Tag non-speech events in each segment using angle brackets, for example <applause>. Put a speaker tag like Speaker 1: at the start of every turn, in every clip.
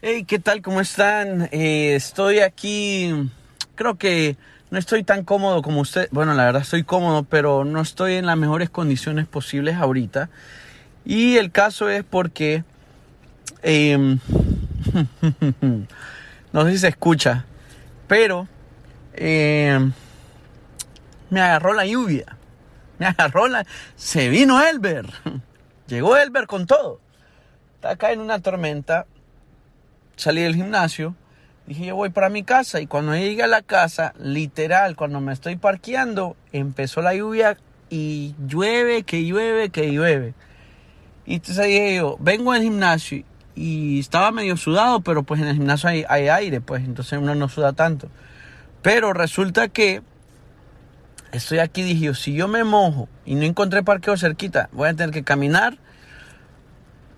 Speaker 1: Hey, ¿qué tal? ¿Cómo están? Eh, estoy aquí, creo que no estoy tan cómodo como usted. Bueno, la verdad estoy cómodo, pero no estoy en las mejores condiciones posibles ahorita. Y el caso es porque... em, <laughs> no sé si se escucha, pero em, me agarró la lluvia. Me agarró la... Se vino Elber. <laughs> Llegó Elber con todo. Está acá en una tormenta salí del gimnasio, dije yo voy para mi casa y cuando llegué a la casa, literal, cuando me estoy parqueando, empezó la lluvia y llueve, que llueve, que llueve. Y entonces dije yo, vengo al gimnasio y estaba medio sudado, pero pues en el gimnasio hay, hay aire, pues entonces uno no suda tanto. Pero resulta que estoy aquí, dije yo, si yo me mojo y no encontré parqueo cerquita, voy a tener que caminar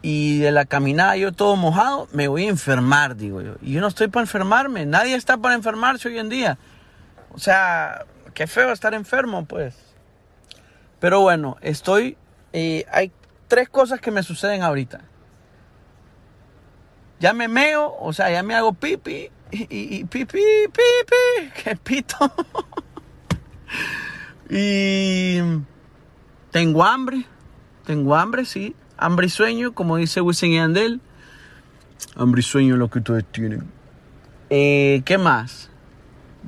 Speaker 1: y de la caminada yo todo mojado, me voy a enfermar, digo yo. Y yo no estoy para enfermarme, nadie está para enfermarse hoy en día. O sea, qué feo estar enfermo, pues. Pero bueno, estoy... Eh, hay tres cosas que me suceden ahorita. Ya me meo, o sea, ya me hago pipi y, y, pipi, pipi, <laughs> que pito. <laughs> y tengo hambre, tengo hambre, sí. Hambre y sueño, como dice Wisin y Andel. Hambre y sueño lo que ustedes tienen. Eh, ¿Qué más?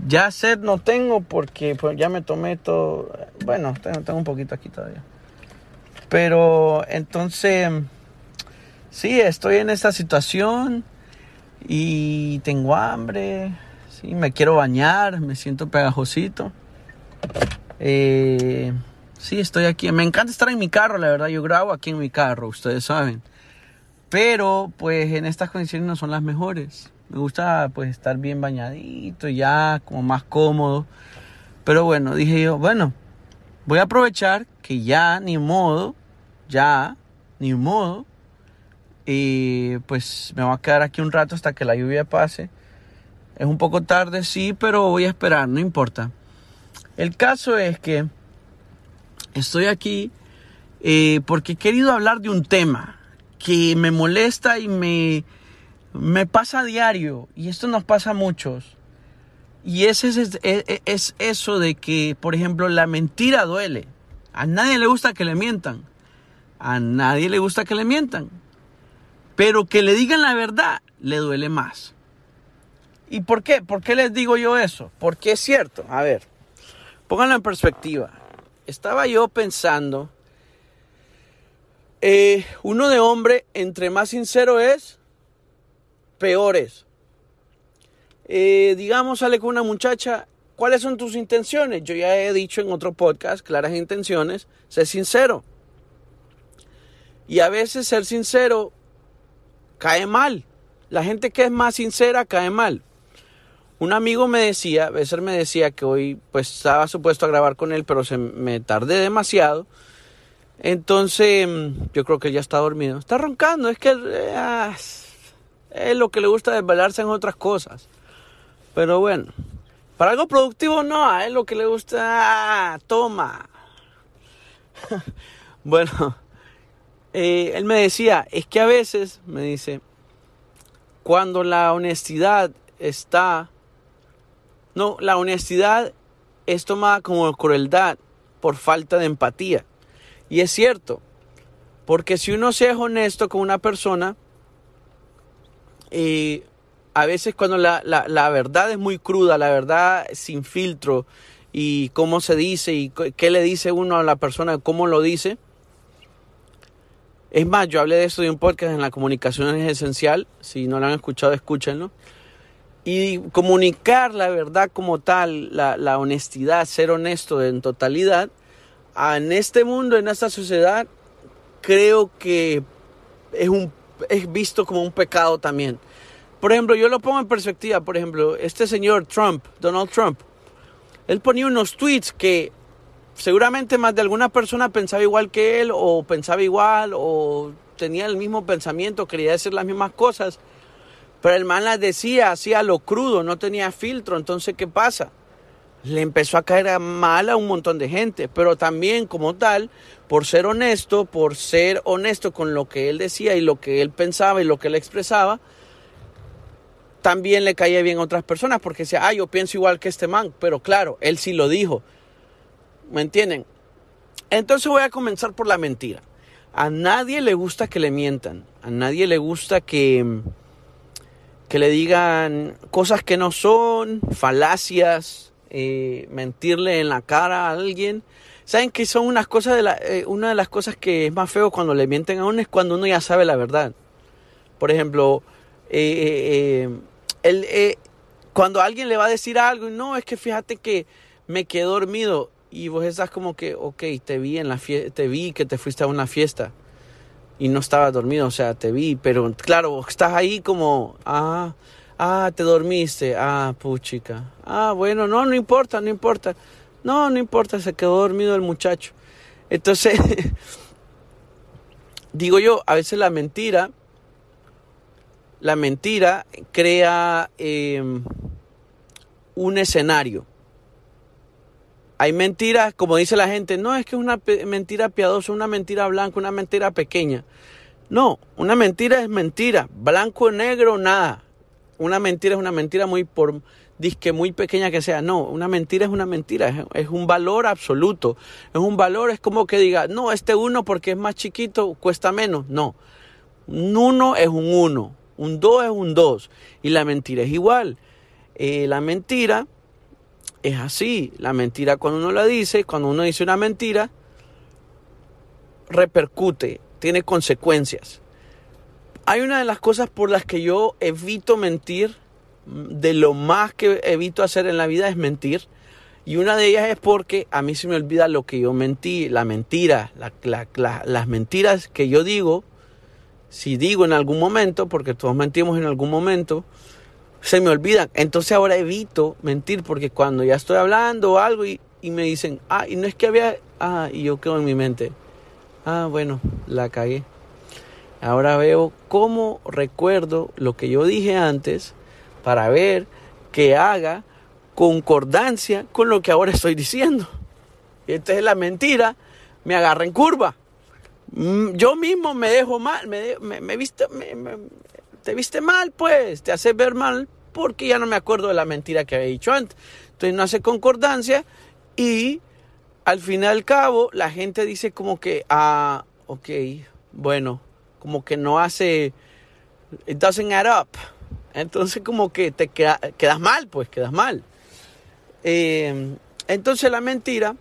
Speaker 1: Ya sed no tengo porque pues, ya me tomé todo. Bueno, tengo, tengo un poquito aquí todavía. Pero entonces, sí, estoy en esta situación y tengo hambre. Sí, me quiero bañar, me siento pegajosito. Eh, Sí, estoy aquí. Me encanta estar en mi carro, la verdad. Yo grabo aquí en mi carro, ustedes saben. Pero, pues, en estas condiciones no son las mejores. Me gusta, pues, estar bien bañadito, ya, como más cómodo. Pero bueno, dije yo, bueno, voy a aprovechar que ya, ni modo, ya, ni modo. Y pues me voy a quedar aquí un rato hasta que la lluvia pase. Es un poco tarde, sí, pero voy a esperar, no importa. El caso es que estoy aquí eh, porque he querido hablar de un tema que me molesta y me, me pasa a diario, y esto nos pasa a muchos. Y ese es, es, eso de que, por ejemplo, la mentira duele. A nadie le gusta que le mientan. A nadie le gusta que le mientan. Pero que le digan la verdad le duele más. ¿Y por qué? ¿Por qué les digo yo eso? Porque es cierto. A ver, pónganlo en perspectiva estaba yo pensando, eh, uno de hombre, entre más sincero es, peor es. Eh, digamos, sale con una muchacha, ¿cuáles son tus intenciones? Yo ya he dicho en otro podcast, claras intenciones, sé sincero. Y a veces ser sincero cae mal. La gente que es más sincera cae mal. Un amigo me decía, Besser me decía que hoy pues estaba supuesto a grabar con él, pero se me tardé demasiado. Entonces, mm, yo creo que ya está dormido. Está roncando, es que ah, es lo que le gusta desvelarse en otras cosas. Pero bueno, para algo productivo no, es lo que le gusta, ah, toma. <laughs> bueno, eh, él me decía, es que a veces, me dice, cuando la honestidad está no, la honestidad es tomada como crueldad por falta de empatía. Y es cierto, porque si uno se es honesto con una persona, eh, a veces cuando la, la, verdad es muy cruda, la verdad sin filtro, y cómo se dice y qué le dice uno a la persona, cómo lo dice. Es más, yo hablé de esto de un podcast en la comunicación es esencial. Si no lo han escuchado, escúchenlo y comunicar la verdad como tal, la, honestidad, ser honesto en totalidad, en este mundo, en esta sociedad, creo que es, un, es visto como un pecado también. Por ejemplo, yo lo pongo en perspectiva, por ejemplo, este señor Trump, Donald Trump, él ponía unos tweets que seguramente más de alguna persona pensaba igual que él, o pensaba igual, o tenía el mismo pensamiento, quería decir las mismas cosas pero el man las decía, hacía lo crudo, no tenía filtro. Entonces, ¿qué pasa? Le empezó a caer mal a un montón de gente. Pero también, como tal, por ser honesto, por ser honesto con lo que él decía y lo que él pensaba y lo que él expresaba, también le caía bien a otras personas porque decía, ah, yo pienso igual que este man, pero claro, él sí lo dijo. ¿Me entienden? Entonces voy a comenzar por la mentira. A nadie le gusta que le mientan, a nadie le gusta que, que le digan cosas que no son, falacias, mentirle en la cara a alguien. ¿Saben que son unas cosas de la, eh, una de las cosas que es más feo cuando le mienten a uno es cuando uno ya sabe la verdad? Por ejemplo, eh, el, eh, cuando alguien le va a decir algo, no, es que fíjate que me quedé dormido y vos estás como que, ok, te vi en la te vi que te fuiste a una fiesta y no estabas dormido, o sea, te vi, pero claro, estás ahí como, ah, ah, te dormiste, ah, puchica, ah, bueno, no, no importa, no importa, no, no importa, se quedó dormido el muchacho. Entonces, <laughs> digo yo, a veces la mentira la mentira crea em, un escenario. Hay mentiras, como dice la gente, no es que es una mentira piadosa, una mentira blanca, una mentira pequeña. No, una mentira es mentira, blanco, negro, nada. Una mentira es una mentira muy por disque muy pequeña que sea. No, una mentira es una mentira, es, un valor absoluto. Es un valor, es como que diga, no, este uno porque es más chiquito cuesta menos. No, un uno es un uno. Un 2 es un 2. Y la mentira es igual. Eh, la mentira es así. La mentira cuando uno la dice, cuando uno dice una mentira, repercute, tiene consecuencias. Hay una de las cosas por las que yo evito mentir, de lo más que evito hacer en la vida es mentir. Y una de ellas es porque a mí se me olvida lo que yo mentí, la mentira, las mentiras que yo digo si digo en algún momento, porque todos mentimos en algún momento, se me olvidan. Entonces ahora evito mentir porque cuando ya estoy hablando o algo y, me dicen, ah, y no es que había, ah, y yo quedo en mi mente, ah, bueno, la cagué. Ahora veo cómo recuerdo lo que yo dije antes para ver que haga concordancia con lo que ahora estoy diciendo. Y entonces la mentira me agarra en curva. Mm, yo mismo me dejo mal, me, me, viste, te viste mal, pues, te hace ver mal porque ya no me acuerdo de la mentira que había dicho antes. Entonces no hace concordancia y al fin y al cabo la gente dice como que, ah, ok, bueno, como que no hace, it doesn't add up. Entonces como que te quedas mal, pues, quedas mal. Eh, entonces la mentira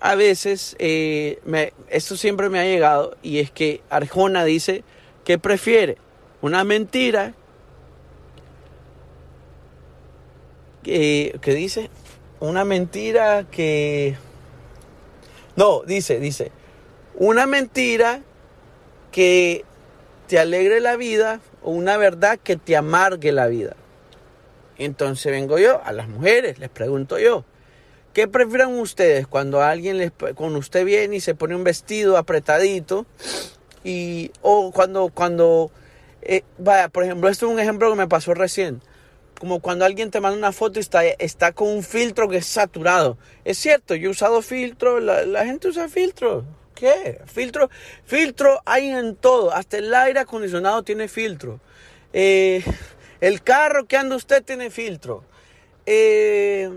Speaker 1: a veces, eh, esto siempre me ha llegado, y es que Arjona dice que prefiere una mentira que, que dice una mentira que no dice dice una mentira que te alegre la vida o una verdad que te amargue la vida. Entonces vengo yo a las mujeres les pregunto yo ¿Qué prefieren ustedes cuando alguien les, con usted viene y se pone un vestido apretadito y o cuando cuando eh, vaya, por ejemplo, esto es un ejemplo que me pasó recién. Como cuando alguien te manda una foto y está, está con un filtro que es saturado. Es cierto, yo he usado filtro, la, gente usa filtro. ¿Qué? Filtro, filtro hay en todo. Hasta el aire acondicionado tiene filtro. Eh, el carro que anda usted tiene filtro. Eh,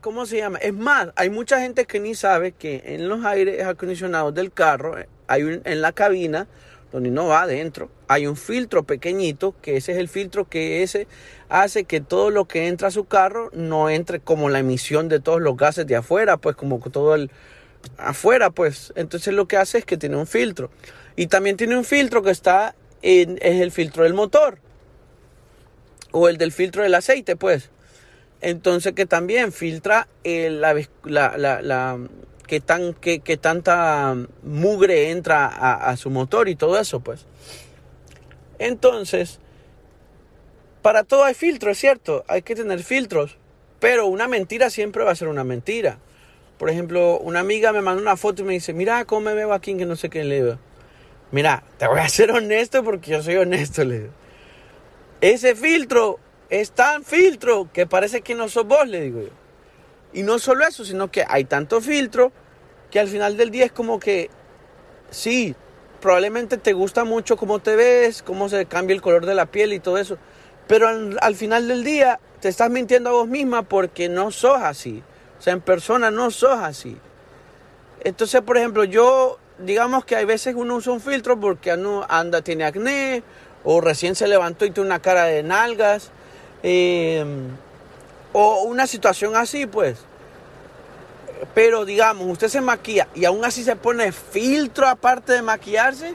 Speaker 1: ¿cómo se llama? Es más, hay mucha gente que ni sabe que en los aires acondicionados del carro, hay un, en la cabina, donde no va adentro, hay un filtro pequeñito, que ese es el filtro que ese hace que todo lo que entra a su carro no entre como la emisión de todos los gases de afuera, pues como todo el afuera, pues. Entonces lo que hace es que tiene un filtro. Y también tiene un filtro que está en, es el filtro del motor. O el del filtro del aceite, pues. Entonces que también filtra la, la, que, tan, que, tanta mugre entra a, su motor y todo eso, pues. Entonces, para todo hay filtros, es cierto, hay que tener filtros, pero una mentira siempre va a ser una mentira. Por ejemplo, una amiga me mandó una foto y me dice, mira cómo me veo aquí, que no sé qué le veo. Mira, te voy a ser honesto porque yo soy honesto, le digo. Ese filtro es tan filtro que parece que no sos vos, le digo yo. Y no solo eso, sino que hay tanto filtro que al final del día es como que, sí, probablemente te gusta mucho cómo te ves, cómo se cambia el color de la piel y todo eso, Pero al, final del día te estás mintiendo a vos misma porque no sos así. O sea, en persona no sos así. Entonces, por ejemplo, yo, digamos que hay veces uno usa un filtro porque anda, tiene acné, o recién se levantó y tiene una cara de nalgas, eh, o una situación así, pues. Pero digamos, usted se maquilla y aún así se pone filtro aparte de maquillarse,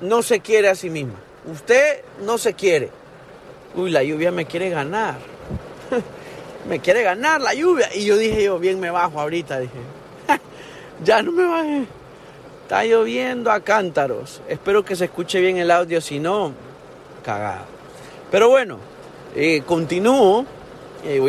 Speaker 1: no se quiere a sí misma. Usted no se quiere. Uy, la lluvia me quiere ganar. <laughs> me quiere ganar la lluvia. Y yo dije, yo bien me bajo ahorita, dije. <laughs> ya no me bajé. Está lloviendo a cántaros. Espero que se escuche bien el audio, si no, cagado. Pero bueno, eh, continúo. Eh,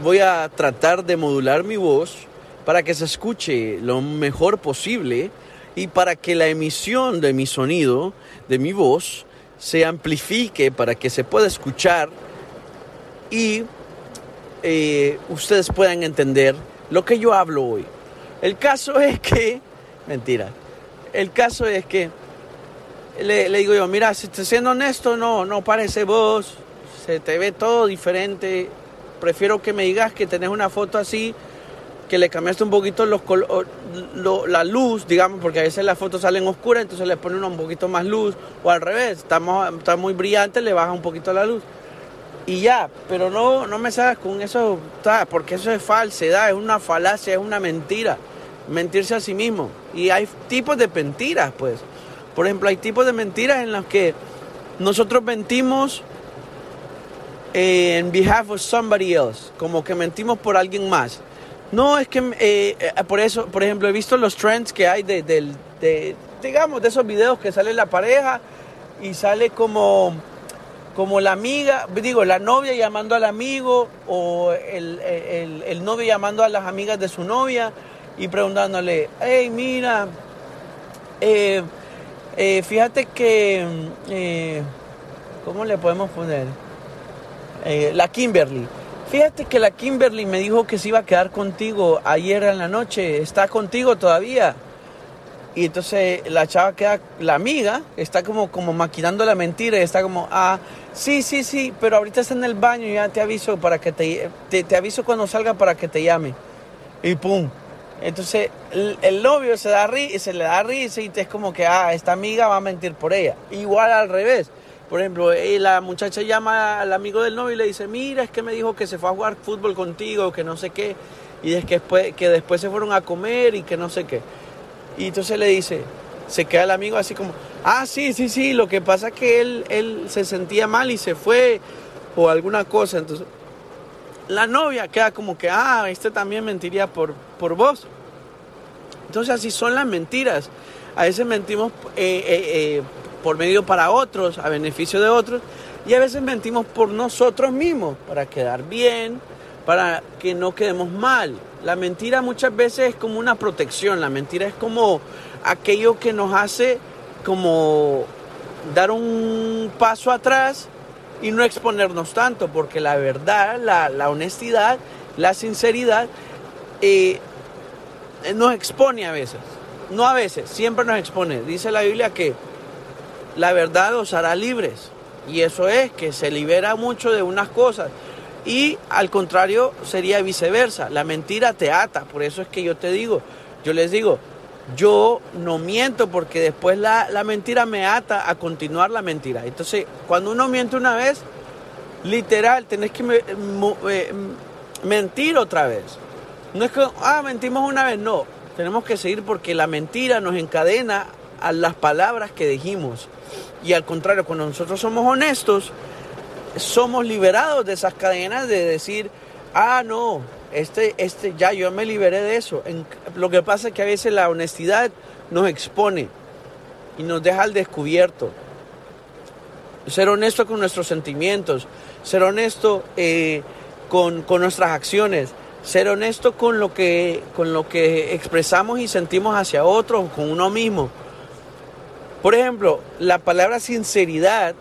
Speaker 1: voy, a tratar de modular mi voz para que se escuche lo mejor posible y para que la emisión de mi sonido, de mi voz, se amplifique para que se pueda escuchar y eh, ustedes puedan entender lo que yo hablo hoy. El caso <laughs> es que, mentira, el caso es que le, digo yo, mira, si te siendo honesto, no, no parece vos, se te ve todo diferente, prefiero que me digas que tenés una foto así, que le cambiaste un poquito los la luz, digamos, porque a veces las fotos salen oscuras, entonces le ponen un poquito más luz, o al revés, está, está muy brillante, le baja un poquito la luz y ya, pero no, no me salgas con eso, porque eso es falsedad, es una falacia, es una mentira, mentirse a sí mismo. Y hay tipos de mentiras, pues. Por ejemplo, hay tipos de mentiras en las que nosotros mentimos en behalf of somebody else, como que mentimos por alguien más. No, es que eh, eh, por eso, por ejemplo, he visto los trends que hay de, digamos, de esos videos que sale la pareja y sale como como la amiga, digo, la novia llamando al amigo o el, novio llamando a las amigas de su novia y preguntándole, hey, mira, eh, fíjate que, eh, ¿cómo le podemos poner? La Kimberly. Fíjate que la Kimberly me dijo que se iba a quedar contigo ayer en la noche. ¿Está contigo todavía? Y entonces la chava queda, la amiga, está como, como maquinando la mentira y está como, ah, sí, sí, sí, pero ahorita está en el baño y ya te aviso para que te, te, aviso cuando salga para que te llame. Y pum. Entonces el, novio se, da se le da risa y es como que, ah, esta amiga va a mentir por ella. Igual al revés. Por ejemplo, eh, la muchacha llama al amigo del novio y le dice, mira, es que me dijo que se fue a jugar fútbol contigo, que no sé qué. Y es que después, que después se fueron a comer y que no sé qué. Y entonces le dice, se queda el amigo así como, ah, sí, sí, sí, lo que pasa es que él, él se sentía mal y se fue o alguna cosa. Entonces, la novia queda como que, ah, este también mentiría por, por vos. Entonces así son las mentiras. A veces mentimos eh, eh, eh, por medio para otros, a beneficio de otros, y a veces mentimos por nosotros mismos, para quedar bien, para que no quedemos mal. La mentira muchas veces es como una protección, la mentira es como aquello que nos hace como dar un paso atrás y no exponernos tanto, porque la verdad, la, honestidad, la sinceridad eh, nos expone a veces, no a veces, siempre nos expone. Dice la Biblia que la verdad os hará libres y eso es que se libera mucho de unas cosas. Y al contrario sería viceversa. La mentira te ata. Por eso es que yo te digo, yo les digo, yo no miento porque después la, mentira me ata a continuar la mentira. Entonces, cuando uno miente una vez, literal, tenés que eh, mentir otra vez. No es que, ah, mentimos una vez, no. Tenemos que seguir porque la mentira nos encadena a las palabras que dijimos. Y al contrario, cuando nosotros somos honestos, somos liberados de esas cadenas de decir, ah, no, este, este, ya yo me liberé de eso. lo que pasa es que a veces la honestidad nos expone y nos deja al descubierto. Ser honesto con nuestros sentimientos, ser honesto eh, con, con, nuestras acciones, ser honesto con lo, que, con lo que expresamos y sentimos hacia otros, con uno mismo. Por ejemplo, la palabra sinceridad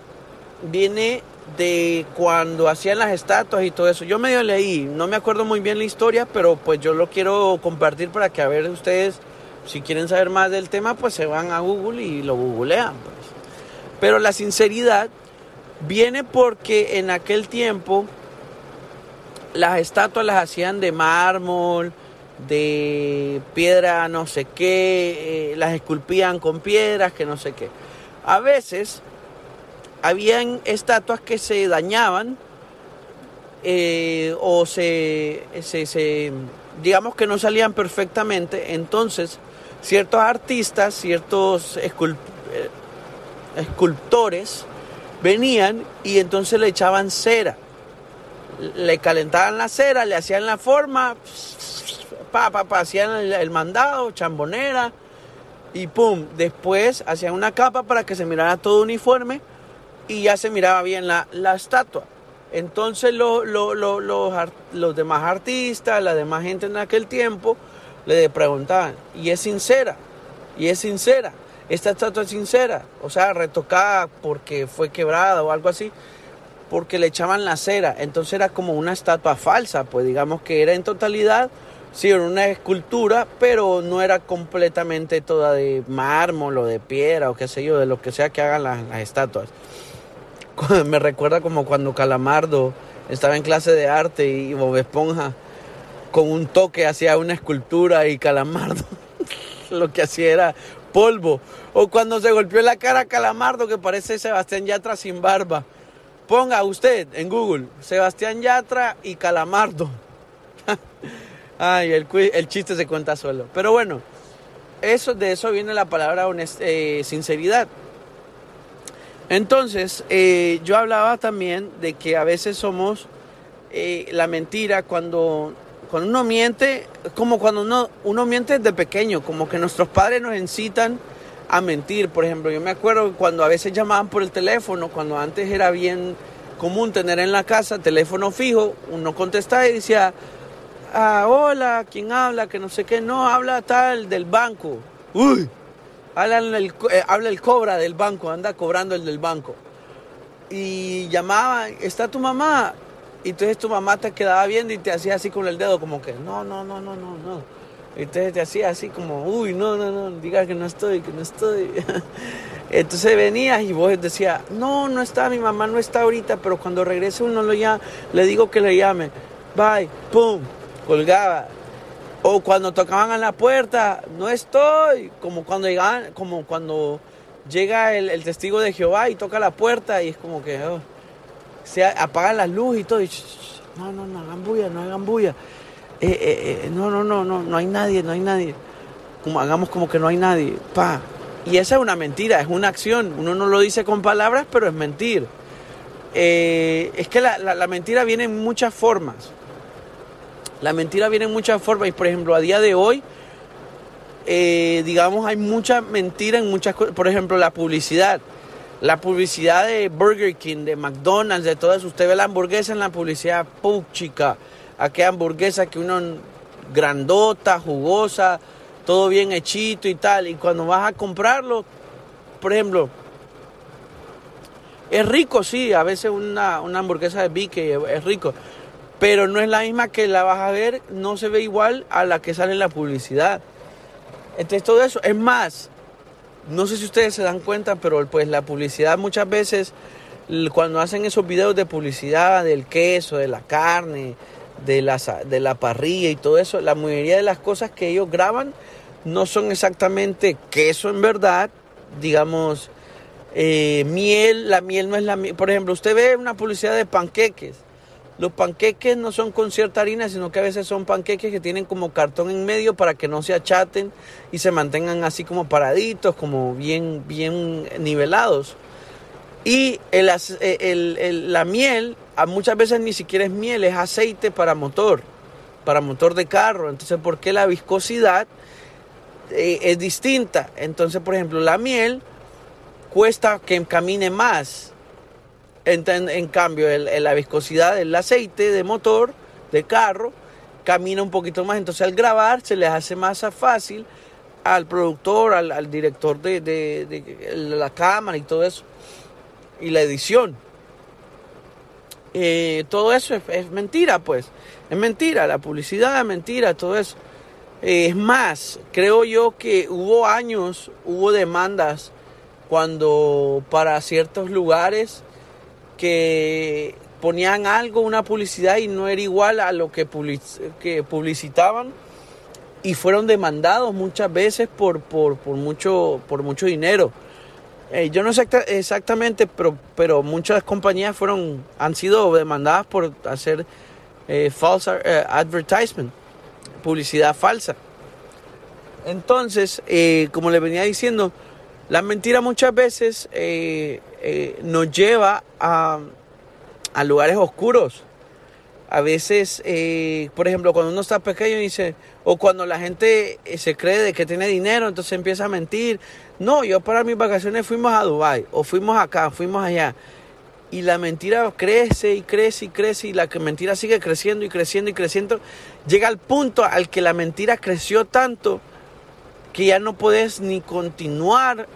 Speaker 1: viene de cuando hacían las estatuas y todo eso. Yo medio leí, no me acuerdo muy bien la historia, pero pues yo lo quiero compartir para que a ver ustedes, si quieren saber más del tema, pues se van a Google y lo googlean. Pues. Pero la sinceridad viene porque en aquel tiempo las estatuas las hacían de mármol, de piedra no sé qué, eh, las esculpían con piedras que no sé qué. A veces habían estatuas que se dañaban eh, o se, se, digamos que no salían perfectamente, entonces ciertos artistas, ciertos eh, escultores venían y entonces le echaban cera, le calentaban la cera, le hacían la forma, pa, pa, hacían el, mandado, chambonera y pum, después hacían una capa para que se mirara todo uniforme y ya se miraba bien la, la estatua. Entonces los, los demás artistas, la demás gente en aquel tiempo, le preguntaban, ¿y es sincera? ¿Y es sincera? Esta estatua es sincera, o sea, retocada porque fue quebrada o algo así, porque le echaban la cera. Entonces era como una estatua falsa, pues digamos que era en totalidad, sí, era una escultura, pero no era completamente toda de mármol o de piedra o qué sé yo, de lo que sea que hagan las, estatuas. <laughs> me recuerda como cuando Calamardo estaba en clase de arte y Bob Esponja con un toque hacía una escultura y Calamardo <laughs> lo que hacía era polvo. O cuando se golpeó la cara a Calamardo que parece Sebastián Yatra sin barba. Ponga usted en Google Sebastián Yatra y Calamardo. <laughs> Ay, el, el, chiste se cuenta solo. Pero bueno, eso, de eso viene la palabra eh, sinceridad. Entonces, eh, yo hablaba también de que a veces somos eh, la mentira cuando, cuando uno miente, como cuando uno, uno miente desde pequeño, como que nuestros padres nos incitan a mentir. Por ejemplo, yo me acuerdo cuando a veces llamaban por el teléfono, cuando antes era bien común tener en la casa teléfono fijo, uno contestaba y decía, ah, hola, ¿quién habla? Que no sé qué, no, habla tal del banco. Uy, habla el, eh, habla el cobra del banco, anda cobrando el del banco. Y llamaba, ¿está tu mamá? Y entonces tu mamá te quedaba viendo y te hacía así con el dedo, como que, no, no, no, no, no, no. Y entonces te hacía así como, uy, no, no, no, diga que no estoy, que no estoy. <laughs> Entonces venías y vos decías, no, no está, mi mamá no está ahorita, pero cuando regrese uno lo llama, le digo que le llame. Bye, pum, colgaba. O cuando tocaban a la puerta, no estoy. Como cuando llegaban, como cuando llega el, testigo de Jehová y toca la puerta y es como que oh, se apagan las luces y todo. no, no, no hagan bulla, no hagan bulla. Eh, eh, eh, no, no, no, no, no hay nadie, no hay nadie. Como, hagamos como que no hay nadie. Pa. Y esa es una mentira, es una acción. Uno no lo dice con palabras, pero es mentir. es que la, la mentira viene en muchas formas. La mentira viene en muchas formas y por ejemplo a día de hoy, eh, digamos, hay mucha mentira en muchas cosas. Por ejemplo, la publicidad. La publicidad de Burger King, de McDonald's, de todo eso. Usted ve la hamburguesa en la publicidad, chica. Aquella hamburguesa que uno grandota, jugosa, todo bien hechito y tal. Y cuando vas a comprarlo, por ejemplo, es rico, sí, a veces una, una hamburguesa de bique es rico, pero no es la misma que la vas a ver, no se ve igual a la que sale en la publicidad. Entonces todo eso, es más, no sé si ustedes se dan cuenta, pero pues la publicidad muchas veces, cuando hacen esos videos de publicidad del queso, de la carne, de la, de la parrilla y todo eso, la mayoría de las cosas que ellos graban no son exactamente queso en verdad, digamos, eh, miel, la miel no es la miel. Por ejemplo, usted ve una publicidad de panqueques los panqueques no son con cierta harina, sino que a veces son panqueques que tienen como cartón en medio para que no se achaten y se mantengan así como paraditos, como bien, bien nivelados. Y el, la miel, muchas veces ni siquiera es miel, es aceite para motor, para motor de carro. Entonces, ¿por qué la viscosidad eh, es distinta? Entonces, por ejemplo, la miel cuesta que camine más en, cambio, la viscosidad del aceite de motor, de carro, camina un poquito más. Entonces al grabar se les hace más fácil al productor, al, director de, la cámara y todo eso, y la edición. Eh, todo eso es, mentira, pues. Es mentira, la publicidad es mentira, todo eso. Eh, es más, creo yo que hubo años, hubo demandas cuando para ciertos lugares que ponían algo, una publicidad y no era igual a lo que, que publicitaban y fueron demandados muchas veces por, por, mucho, por mucho dinero. Eh, yo no sé exactamente, pero, pero muchas compañías fueron, han sido demandadas por hacer eh, eh, advertisement, publicidad falsa. Entonces, como le venía diciendo, la mentira muchas veces nos lleva a, a lugares oscuros. A veces, eh, por ejemplo, cuando uno está pequeño dice, o cuando la gente eh, se cree de que tiene dinero, entonces empieza a mentir. No, yo para mis vacaciones fuimos a Dubai o fuimos acá, fuimos allá. Y la mentira crece y crece y crece y la mentira sigue creciendo y creciendo y creciendo. Llega al punto al que la mentira creció tanto que ya no puedes ni continuar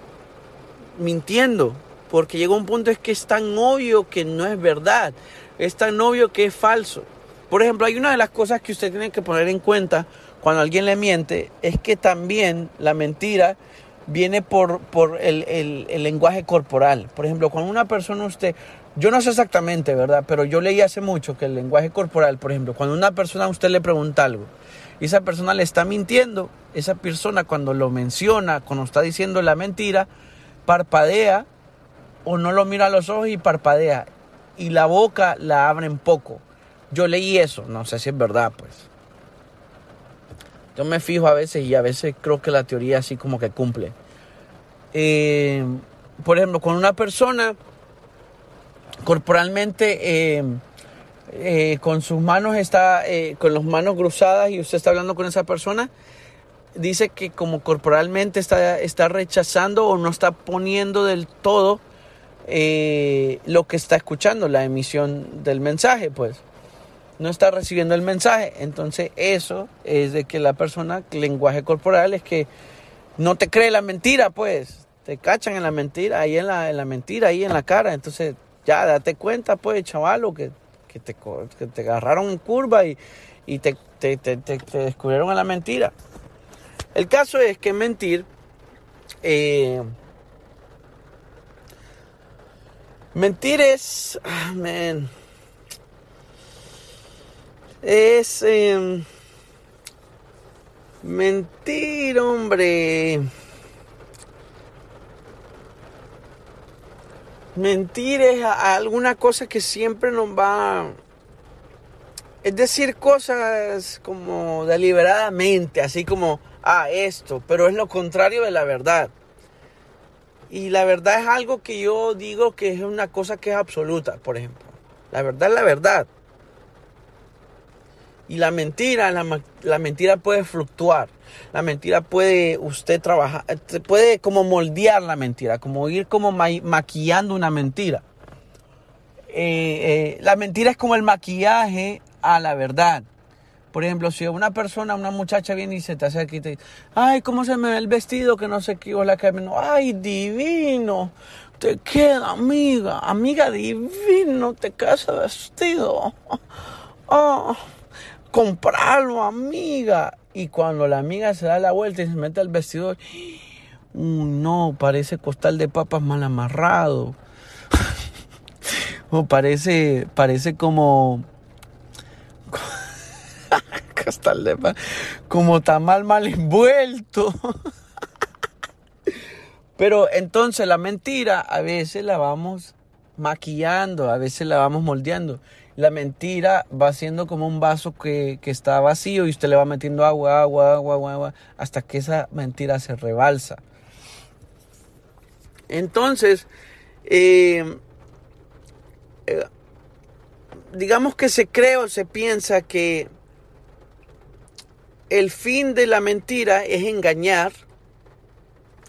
Speaker 1: mintiendo. Porque llega un punto es que es tan obvio que no es verdad. Es tan obvio que es falso. Por ejemplo, hay una de las cosas que usted tiene que poner en cuenta cuando alguien le miente, es que también la mentira viene por, por el, el, lenguaje corporal. Por ejemplo, cuando una persona usted, yo no sé exactamente, ¿verdad? Pero yo leí hace mucho que el lenguaje corporal, por ejemplo, cuando una persona a usted le pregunta algo y esa persona le está mintiendo, esa persona cuando lo menciona, cuando está diciendo la mentira, parpadea o no lo mira a los ojos y parpadea. Y la boca la abre un poco. Yo leí eso, no sé si es verdad, pues. Yo me fijo a veces y a veces creo que la teoría así como que cumple. Eh, por ejemplo, con una persona corporalmente eh, eh, con sus manos está con las manos cruzadas y usted está hablando con esa persona, dice que como corporalmente está, está rechazando o no está poniendo del todo eh, lo que está escuchando, la emisión del mensaje, pues no está recibiendo el mensaje. Entonces eso es de que la persona, lenguaje corporal, es que no te cree la mentira, pues te cachan en la mentira, ahí en la, en la mentira, ahí en la cara. Entonces ya date cuenta, pues, chavalo, que, que, te, que te agarraron en curva y, y te, te, te, descubrieron en la mentira. El caso es que mentir... Eh, Mentir es. Ah, es. Em, mentir, hombre. Mentir es alguna cosa que siempre nos va. Es decir, cosas como deliberadamente, así como, ah, esto, pero es lo contrario de la verdad. Y la verdad es algo que yo digo que es una cosa que es absoluta, por ejemplo. La verdad es la verdad. Y la mentira, la, mentira puede fluctuar. La mentira puede usted trabajar, puede como moldear la mentira, como ir como maquillando una mentira. Eh, eh, la mentira es como el maquillaje a la verdad. Por ejemplo, si una persona, una muchacha viene y se te acerca y te dice, ay, ¿cómo se me ve el vestido? Que no sé qué, o la que no, ay, divino, te queda, amiga, amiga divino, te queda ese vestido. <laughs> Oh, comprarlo, amiga. Y cuando la amiga se da la vuelta y se mete el vestido, <gasps> no, parece costal de papas mal amarrado. <laughs> o parece, parece como como tamal mal envuelto. Pero entonces la mentira a veces la vamos maquillando, a veces la vamos moldeando. La mentira va siendo como un vaso que, está vacío y usted le va metiendo agua, agua, agua, agua, agua, hasta que esa mentira se rebalsa. Entonces, eh, eh, digamos que se cree o se piensa que el fin de la mentira es engañar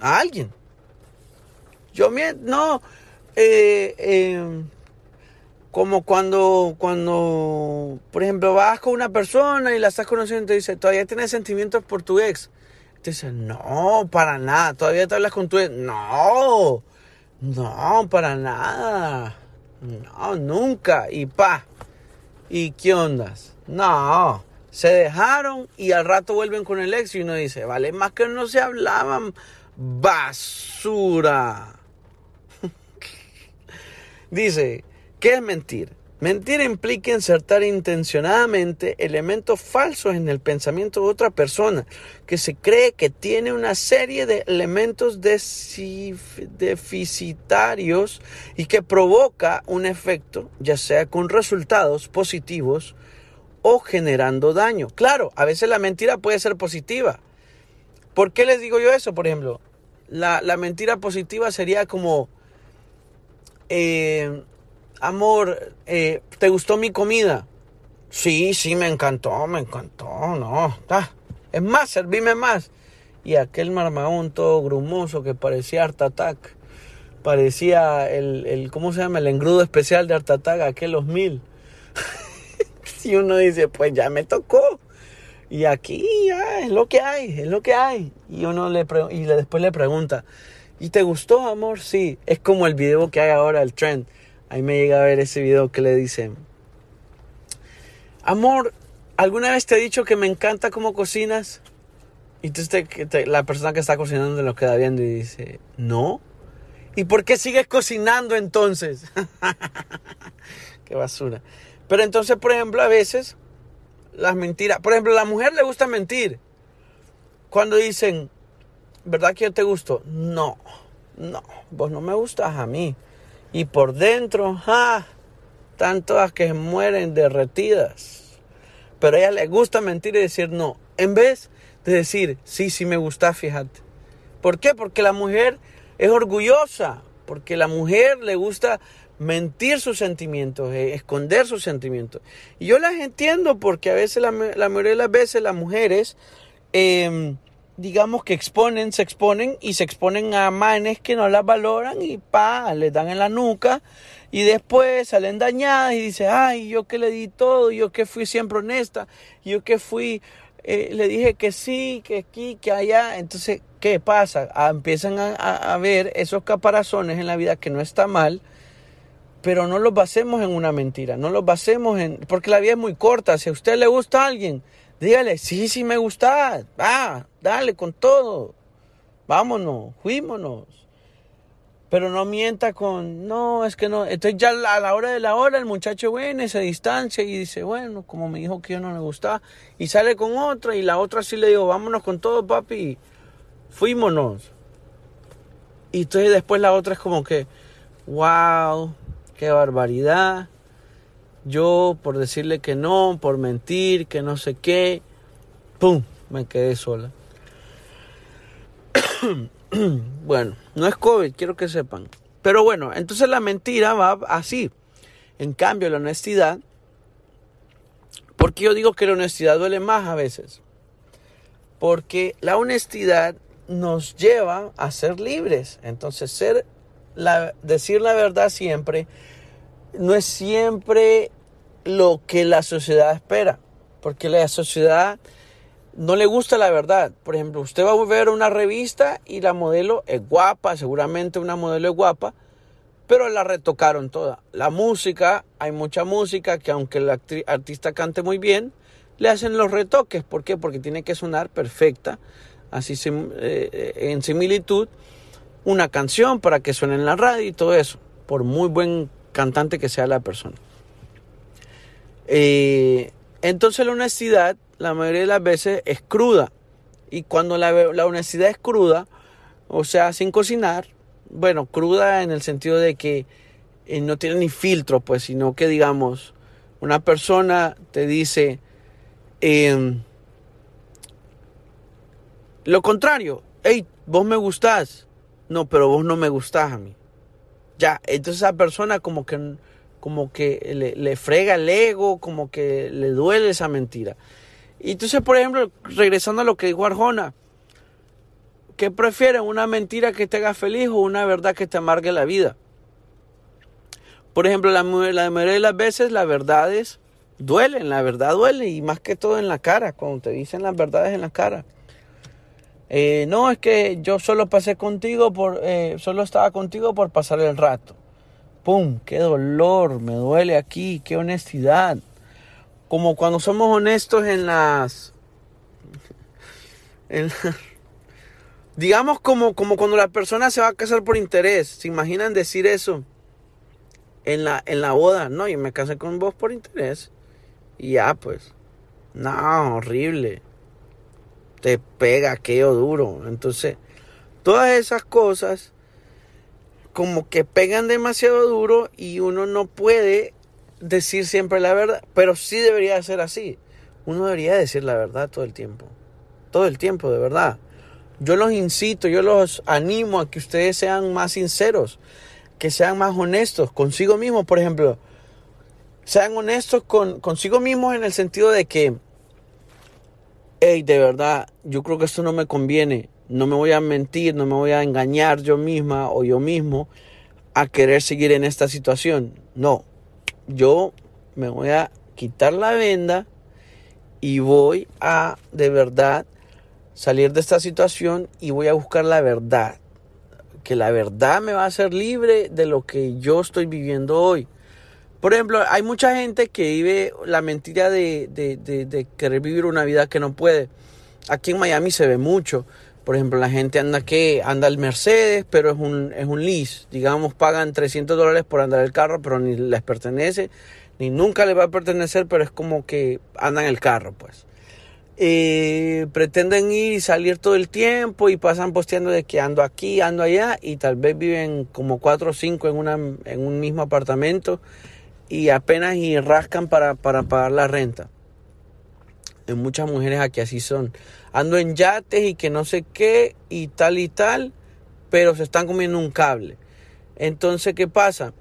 Speaker 1: a alguien. Yo no, eh, eh, como cuando, cuando, por ejemplo, vas con una persona y la estás conociendo y te dice, todavía tienes sentimientos por tu ex. Te dice, no, para nada, todavía te hablas con tu ex. No, no, para nada. No, nunca. Y pa. ¿Y qué ondas? No se dejaron y al rato vuelven con el ex y uno dice, vale, más que no se hablaban, basura. <laughs> dice, ¿Qué es mentir? Mentir implica insertar intencionadamente elementos falsos en el pensamiento de otra persona que se cree que tiene una serie de elementos deficitarios y que provoca un efecto, ya sea con resultados positivos o generando daño. Claro, a veces la mentira puede ser positiva. ¿Por qué les digo yo eso? Por ejemplo, la, mentira positiva sería como... Eh, amor, eh, ¿te gustó mi comida? Sí, sí, me encantó, me encantó, no. es más, servime más. Y aquel marmagón todo grumoso que parecía Art Attack. Parecía el, el, ¿cómo se llama? El engrudo especial de Art Attack, aquel los mil. <laughs> <laughs> y uno dice, pues ya me tocó. Y aquí es lo que hay, es lo que hay. Y uno le y después le pregunta, ¿y te gustó, amor? Sí, es como el video que hay ahora, el trend Ahí me llega a ver ese video que le dice, amor, ¿alguna vez te he dicho que me encanta cómo cocinas? Y entonces la persona que está cocinando lo queda viendo y dice, no. ¿Y por qué sigues cocinando entonces? <laughs> qué basura. Pero entonces, por ejemplo, a veces las mentiras, por ejemplo, a la mujer le gusta mentir. Cuando dicen, ¿verdad que yo te gusto? No, no, vos no me gustas a mí. Y por dentro, ¡ah! Están todas que mueren derretidas. Pero a ella le gusta mentir y decir no. En vez de decir, sí, sí me gusta, fíjate. ¿Por qué? Porque la mujer es orgullosa. Porque la mujer le gusta mentir sus sentimientos, eh, esconder sus sentimientos. Y yo las entiendo porque a veces, la, mayoría de las veces, las mujeres, em, digamos que exponen, se exponen y se exponen a manes que no las valoran y pa, les dan en la nuca y después salen dañadas y dicen, ay, yo que le di todo, yo que fui siempre honesta, yo que fui, eh, le dije que sí, que aquí, que allá. Entonces, ¿qué pasa? Ah, empiezan a, ver esos caparazones en la vida que no está mal, pero no los basemos en una mentira, no los basemos en, porque la vida es muy corta, si a usted le gusta a alguien, Dígale, sí, sí me gusta. Va, dale con todo. Vámonos, fuímonos. Pero no mienta con, no, es que no. Entonces ya a la hora de la hora el muchacho viene, se distancia y dice, bueno, como me dijo que yo no le gustaba. Y sale con otra y la otra sí le digo, vámonos con todo, papi. Fuímonos. Y entonces después la otra es como que, wow, qué barbaridad yo por decirle que no, por mentir, que no sé qué, ¡pum! Me quedé sola. <coughs> bueno, no es COVID, quiero que sepan. Pero bueno, entonces la mentira va así. En cambio, la honestidad, porque yo digo que la honestidad duele más a veces? Porque la honestidad nos lleva a ser libres. Entonces, ser la, decir la verdad siempre no es siempre lo que la sociedad espera, porque la sociedad no le gusta la verdad. Por ejemplo, usted va a ver una revista y la modelo es guapa, seguramente una modelo es guapa, pero la retocaron toda. La música, hay mucha música que aunque el artista cante muy bien, le hacen los retoques. ¿Por qué? Porque tiene que sonar perfecta, así eh, en similitud, una canción para que suene en la radio y todo eso, por muy buen cantante que sea la persona. Eh, entonces la honestidad, la mayoría de las veces, es cruda. Y cuando la, honestidad es cruda, o sea, sin cocinar, bueno, cruda en el sentido de que eh, no tiene ni filtro, pues, sino que digamos, una persona te dice em, lo contrario, hey, vos me gustás, no, pero vos no me gustás a mí. Ya, entonces esa persona como que, como que le, frega el ego, como que le duele esa mentira. Y entonces, por ejemplo, regresando a lo que dijo Arjona, ¿qué prefieren? ¿Una mentira que te haga feliz o una verdad que te amargue la vida? Por ejemplo, la, la mayoría de las veces las verdades duelen, la verdad duele y más que todo en la cara, cuando te dicen las verdades en la cara. Eh, no, es que yo solo pasé contigo por, eh, solo estaba contigo por pasar el rato. ¡Pum! ¡Qué dolor! Me duele aquí, qué honestidad. Como cuando somos honestos en las... <laughs> digamos como, como cuando la persona se va a casar por interés. ¿Se imaginan decir eso? en la, en la boda, no, yo me casé con vos por interés. Y ya, pues, no, horrible. Te pega aquello duro. Entonces, todas esas cosas como que pegan demasiado duro y uno no puede decir siempre la verdad, pero sí debería ser así. Uno debería decir la verdad todo el tiempo. Todo el tiempo, de verdad. Yo los incito, yo los animo a que ustedes sean más sinceros, que sean más honestos consigo mismos, por ejemplo. Sean honestos con, consigo mismos en el sentido de que, de verdad, yo creo que esto no me conviene. No me voy a mentir, no me voy a engañar yo misma o yo mismo a querer seguir en esta situación. No, yo me voy a quitar la venda y voy a de verdad salir de esta situación y voy a buscar la verdad. Que la verdad me va a hacer libre de lo que yo estoy viviendo hoy. Por ejemplo, hay mucha gente que vive la mentira de, querer vivir una vida que no puede. Aquí en Miami se ve mucho. Por ejemplo, la gente anda que anda el Mercedes, pero es un, es un lease. Digamos, pagan 300 dólares por andar el carro, pero ni les pertenece, ni nunca les va a pertenecer, pero es como que andan el carro, pues. Eh, pretenden ir y salir todo el tiempo y pasan posteando de que ando aquí, ando allá y tal vez viven como cuatro o cinco en, una, en un mismo apartamento y apenas y rascan para, para pagar la renta. Hay muchas mujeres aquí así son. Ando en yates y que no sé qué y tal y tal, pero se están comiendo un cable. Entonces, ¿qué pasa?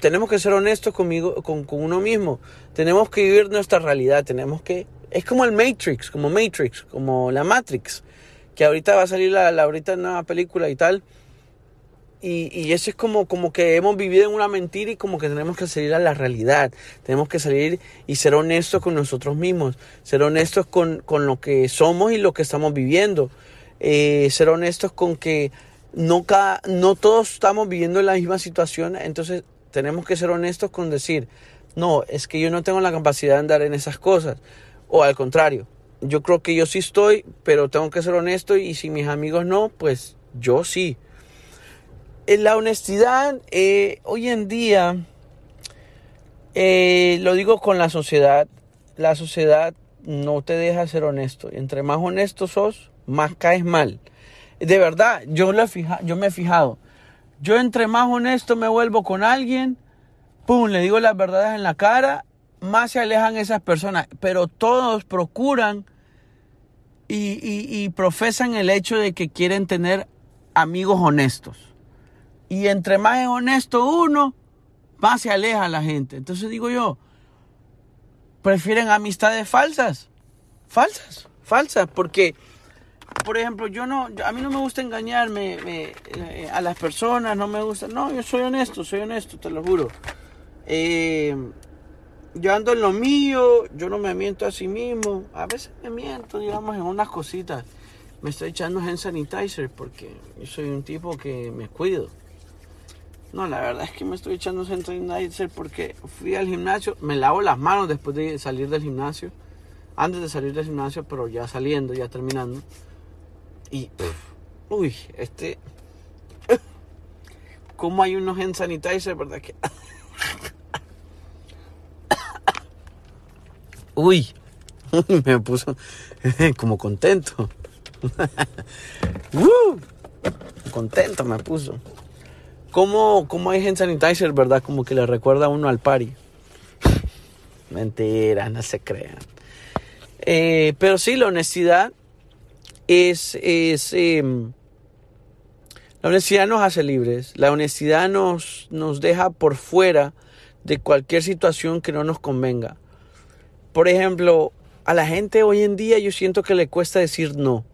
Speaker 1: Tenemos que ser honestos conmigo, con, con uno mismo. Tenemos que vivir nuestra realidad. Tenemos que es como el Matrix, como Matrix, como la Matrix, que ahorita va a salir la, la ahorita nueva película y tal. Y, y, eso es como, como que hemos vivido en una mentira y como que tenemos que salir a la realidad. Tenemos que salir y ser honestos con nosotros mismos, ser honestos con, con lo que somos y lo que estamos viviendo. Eh, ser honestos con que no, cada, no todos estamos viviendo en la misma situación, entonces tenemos que ser honestos con decir, no, es que yo no tengo la capacidad de andar en esas cosas. O al contrario, yo creo que yo sí estoy, pero tengo que ser honesto y si mis amigos no, pues yo sí. En la honestidad, eh, hoy en día, eh, lo digo con la sociedad, la sociedad no te deja ser honesto. Entre más honesto sos, más caes mal. De verdad, yo, lo fija, yo me he fijado. Yo entre más honesto me vuelvo con alguien, pum, le digo las verdades en la cara más se alejan esas personas, pero todos procuran y, profesan el hecho de que quieren tener amigos honestos. Y entre más es honesto uno, más se aleja la gente. Entonces digo yo, prefieren amistades falsas, falsas, falsas, porque, por ejemplo, yo no, a mí no me gusta engañarme eh, a las personas, no me gusta, no, yo soy honesto, soy honesto, te lo juro. Eh, yo ando en lo mío, yo no me miento a sí mismo. A veces me miento, digamos, en unas cositas. Me estoy echando hand sanitizer porque yo soy un tipo que me cuido. No, la verdad es que me estoy echando hand sanitizer porque fui al gimnasio, me lavo las manos después de salir del gimnasio. Antes de salir del gimnasio, pero ya saliendo, ya terminando. Y, uy, este... ¿Cómo hay unos hand sanitizer, verdad que... <coughs> Uy, <laughs> me puso <laughs> como contento. <laughs> uh, contento me puso. ¿Cómo, ¿Cómo, hay hand sanitizer, verdad? Como que le recuerda a uno al party. <laughs> Mentira, no se crean. Eh, pero sí, la honestidad es... es em, la honestidad nos hace libres. La honestidad nos, nos deja por fuera de cualquier situación que no nos convenga. Por ejemplo, a la gente hoy en día yo siento que le cuesta decir no.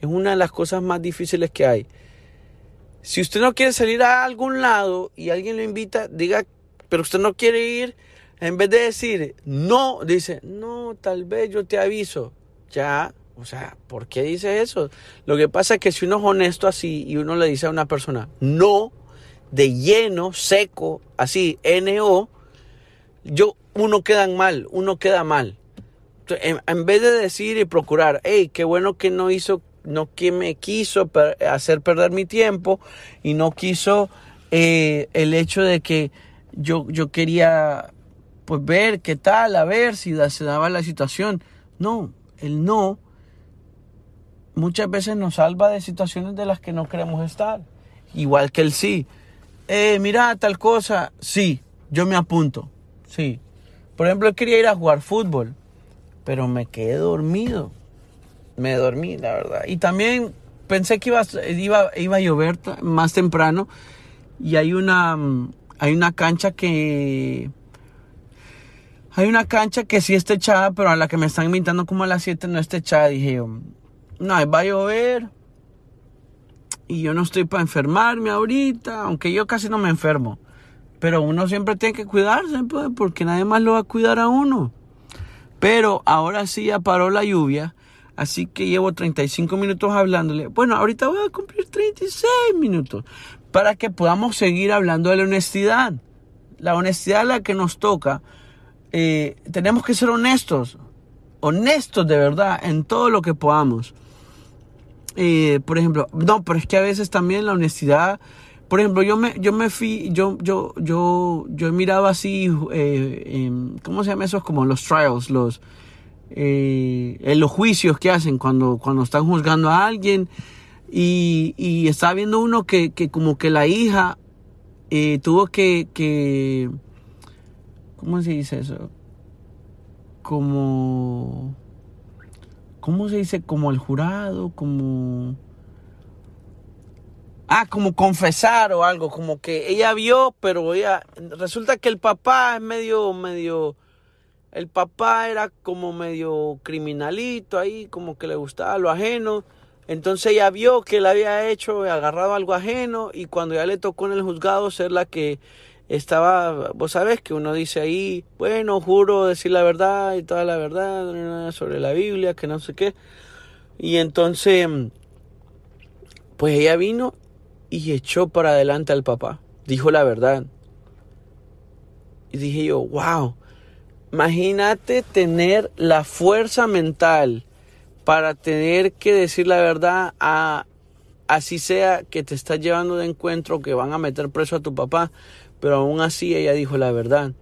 Speaker 1: Es una de las cosas más difíciles que hay. Si usted no quiere salir a algún lado y alguien lo invita, diga, pero usted no quiere ir, en vez de decir no, dice, no, tal vez yo te aviso. Ya, o sea, ¿por qué dice eso? Lo que pasa es que si uno es honesto así y uno le dice a una persona no, de lleno, seco, así, NO, yo, uno queda mal, uno queda mal. En, vez de decir y procurar, hey, qué bueno que no hizo, no que me quiso hacer perder mi tiempo y no quiso eh, el hecho de que yo, yo quería pues ver qué tal, a ver si se daba la situación. No, el no muchas veces nos salva de situaciones de las que no queremos estar. Igual que el sí. Eh, mira, tal cosa, sí, yo me apunto, sí. Por ejemplo, quería ir a jugar fútbol, pero me quedé dormido. Me dormí, la verdad. Y también pensé que iba, iba, iba a llover más temprano y hay una, hay una cancha que... Hay una cancha que sí está echada, pero a la que me están invitando como a las 7 no está echada. Dije yo, no, va a llover. Y yo no estoy para enfermarme ahorita, aunque yo casi no me enfermo. Pero uno siempre tiene que cuidarse, pues, porque nadie más lo va a cuidar a uno. Pero ahora sí ya paró la lluvia Así que llevo 35 minutos hablándole. Bueno, ahorita voy a cumplir 36 minutos para que podamos seguir hablando de la honestidad. La honestidad es la que nos toca. Eh, tenemos que ser honestos, honestos de verdad en todo lo que podamos. Eh, por ejemplo, no, pero es que a veces también la honestidad, por ejemplo, yo me, yo me fui, yo, yo, yo, yo he mirado así, eh, ¿cómo se llama esos? Como los trials, los, eh, en los juicios que hacen cuando, cuando están juzgando a alguien. Y, y está viendo uno que, como que la hija eh, tuvo que, que, ¿cómo se dice eso? Como, ¿cómo se dice? Como el jurado, como... Ah, como confesar o algo, como que ella vio, pero ella, resulta que el papá es medio, medio, el papá era como medio criminalito ahí, como que le gustaba lo ajeno. Entonces ella vio que él había hecho, agarrado algo ajeno y cuando ya le tocó en el juzgado ser la que estaba, vos sabés que uno dice ahí, bueno, juro decir la verdad y toda la verdad sobre la Biblia, que no sé qué. Y entonces, pues ella vino y echó para adelante al papá, dijo la verdad. Y dije yo, wow, Imagínate tener la fuerza mental para tener que decir la verdad a así sea que te estás llevando de encuentro que van a meter preso a tu papá, pero aún así ella dijo la verdad.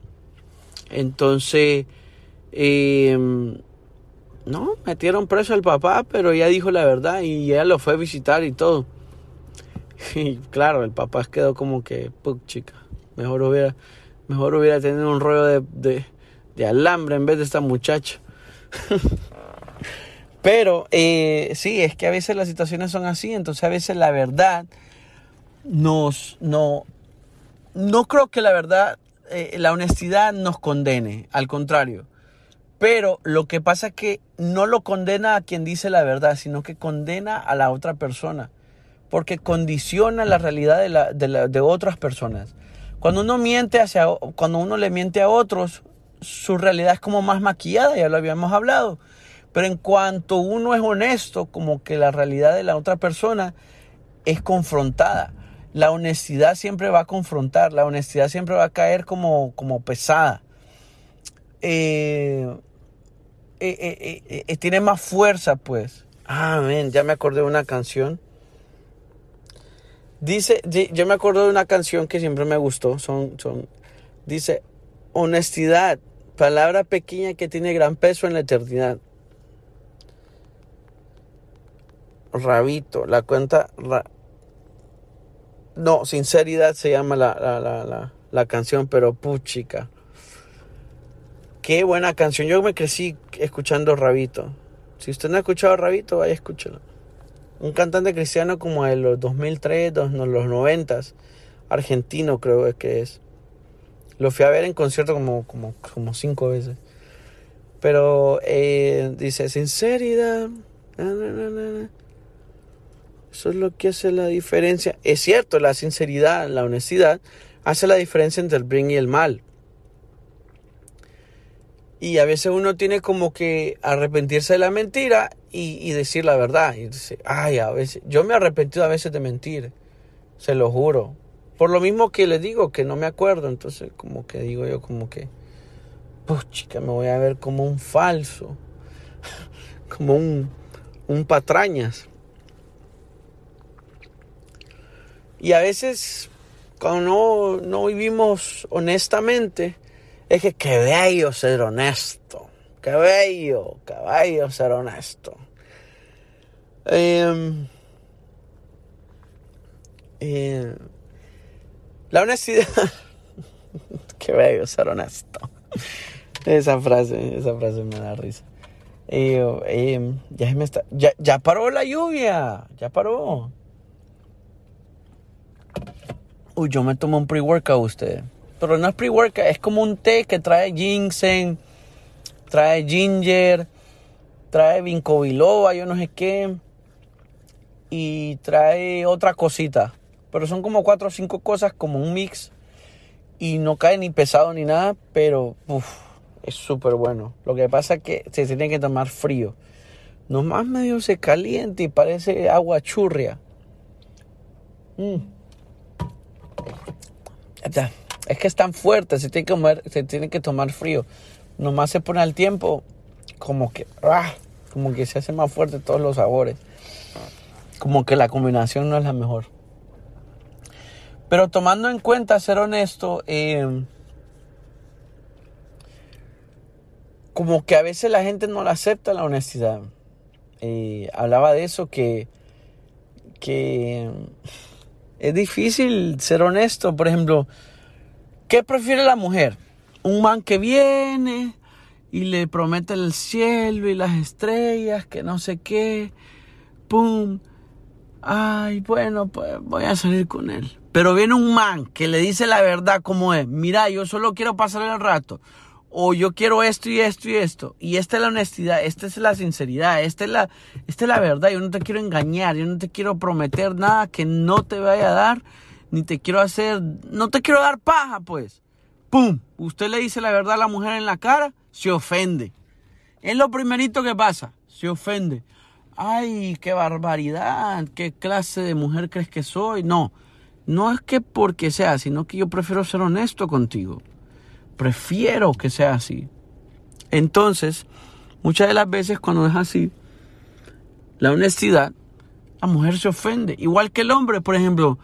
Speaker 1: Entonces, em, no, metieron preso al papá, pero ella dijo la verdad y ella lo fue a visitar y todo. <laughs> Y claro, el papá quedó como que, chica, mejor hubiera, mejor hubiera tenido un rollo de de alambre en vez de esta muchacha. <laughs> Pero eh, sí, es que a veces las situaciones son así, entonces a veces la verdad nos, no, no creo que la verdad, eh, la honestidad nos condene, al contrario. Pero lo que pasa es que no lo condena a quien dice la verdad, sino que condena a la otra persona, porque condiciona la realidad de, la, de, de otras personas. Cuando uno miente hacia, cuando uno le miente a otros, su realidad es como más maquillada, ya lo habíamos hablado. Pero en cuanto uno es honesto, como que la realidad de la otra persona es confrontada. La honestidad siempre va a confrontar, la honestidad siempre va a caer como, como pesada. Eh, eh, eh, tiene más fuerza, pues. Ah, ya me acordé de una canción. Dice, yo me acuerdo de una canción que siempre me gustó. Son, son, dice, honestidad Palabra pequeña que tiene gran peso en la eternidad. Rabito, la cuenta... no, sinceridad se llama la, la, la, la, canción, pero puchica. Qué buena canción. Yo me crecí escuchando Rabito. Si usted no ha escuchado Rabito, vaya escúchelo. Un cantante cristiano como de los 2003, los 90, argentino creo que es. Lo fui a ver en concierto como, como, como cinco veces. Pero eh, dice, sinceridad. Eso es lo que hace la diferencia. Es cierto, la sinceridad, la honestidad, hace la diferencia entre el bien y el mal. Y a veces uno tiene como que arrepentirse de la mentira y, y decir la verdad. Y dice, ay, a veces, yo me he arrepentido a veces de mentir, se lo juro. Por lo mismo que le digo, que no me acuerdo. Entonces, como que digo yo, como que, pues chica, me voy a ver como un falso. <laughs> como un, patrañas. Y a veces cuando no, vivimos honestamente, es que qué bello ser honesto. Qué bello, qué bello ser honesto. Em, eh, la honestidad. <laughs> qué bello ser honesto. Esa frase, esa frase me da risa. Em, ya, me está, ya, ya paró la lluvia, ya paró. Uy, yo me tomo un pre-workout usted. Pero no es pre-workout, es como un té que trae ginseng, trae ginger, trae vinco biloba, yo no sé qué. Y trae otra cosita. Pero son como cuatro o cinco cosas, como un mix. Y no cae ni pesado ni nada, pero es súper bueno. Lo que pasa es que se tiene que tomar frío. Nomás medio se caliente y parece agua churria. Mm. Es que es tan fuerte, se tiene que, que tomar frío. Nomás se pone al tiempo, como que, ah, como que se hace más fuerte todos los sabores. Como que la combinación no es la mejor. Pero tomando en cuenta, ser honesto, eh, como que a veces la gente no la acepta la honestidad. Eh, hablaba de eso que, que es difícil ser honesto. Por ejemplo, ¿qué prefiere la mujer? Un man que viene y le promete el cielo y las estrellas, que no sé qué. ¡Pum! Ay, bueno, pues voy a salir con él. Pero viene un man que le dice la verdad como es. Mira, yo solo quiero pasar el rato o yo quiero esto y esto y esto. Y esta es la honestidad, esta es la sinceridad, esta es la, esta es la verdad. Yo no te quiero engañar, yo no te quiero prometer nada que no te vaya a dar, ni te quiero hacer, no te quiero dar paja, pues. ¡Pum! Usted le dice la verdad a la mujer en la cara, se ofende. Es lo primerito que pasa, se ofende. Ay, qué barbaridad, qué clase de mujer crees que soy. No, no es que porque sea, sino que yo prefiero ser honesto contigo. Prefiero que sea así. Entonces, muchas de las veces cuando es así, la honestidad, la mujer se ofende. Igual que el hombre, por ejemplo.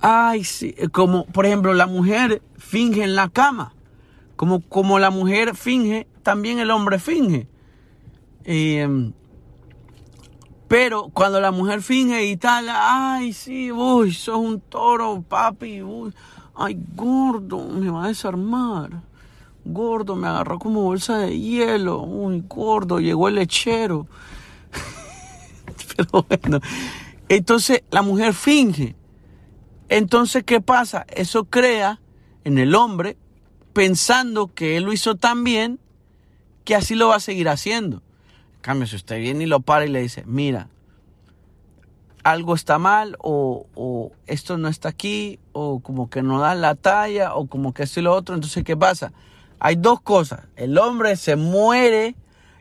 Speaker 1: Ay, sí, como por ejemplo la mujer finge en la cama. Como, como la mujer finge, también el hombre finge. Em, pero cuando la mujer finge y tal, ay, sí, uy, sos un toro, papi, uy, Ay, gordo, me va a desarmar. Gordo, me agarró como bolsa de hielo. Uy, gordo, llegó el lechero. <laughs> Pero bueno, entonces la mujer finge. Entonces, ¿qué pasa? Eso crea en el hombre pensando que él lo hizo tan bien que así lo va a seguir haciendo. Si usted viene y lo para y le dice, mira, algo está mal o, esto no está aquí o como que no da la talla o como que esto y lo otro. Entonces, ¿qué pasa? Hay dos cosas. El hombre se muere